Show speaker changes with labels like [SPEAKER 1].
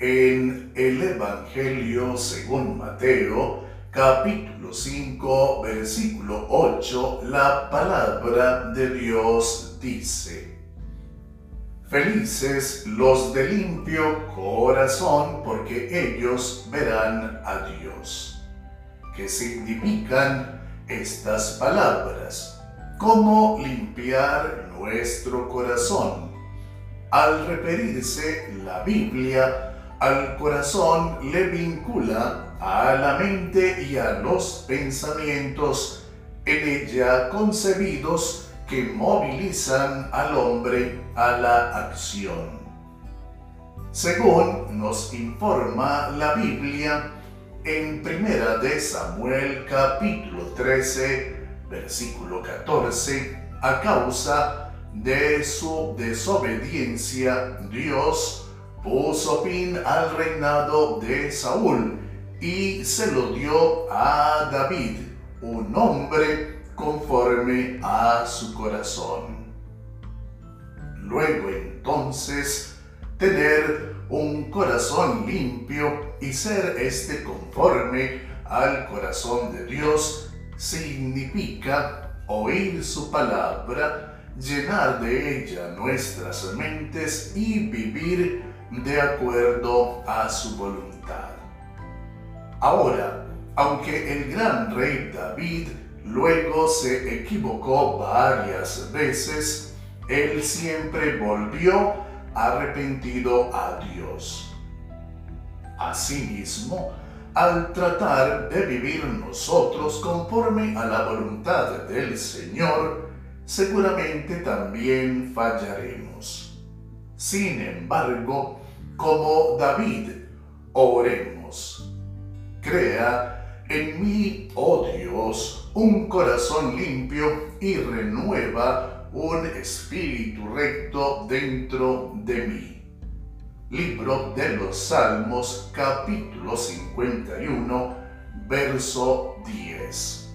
[SPEAKER 1] En el Evangelio según Mateo, capítulo 5, versículo 8, la palabra de Dios dice, Felices los de limpio corazón, porque ellos verán a Dios. ¿Qué significan estas palabras? ¿Cómo limpiar nuestro corazón? Al referirse la Biblia al corazón le vincula a la mente y a los pensamientos en ella concebidos que movilizan al hombre a la acción. Según nos informa la Biblia, en Primera de Samuel capítulo 13, versículo 14, a causa de su desobediencia, Dios puso fin al reinado de Saúl y se lo dio a David, un hombre conforme a su corazón. Luego entonces, tener un corazón limpio y ser este conforme al corazón de Dios significa oír su palabra, llenar de ella nuestras mentes y vivir de acuerdo a su voluntad. Ahora, aunque el gran rey David luego se equivocó varias veces, él siempre volvió arrepentido a Dios. Asimismo, al tratar de vivir nosotros conforme a la voluntad del Señor, seguramente también fallaremos. Sin embargo, como David, oremos. Crea en mí, oh Dios, un corazón limpio y renueva un espíritu recto dentro de mí. Libro de los Salmos, capítulo 51, verso 10.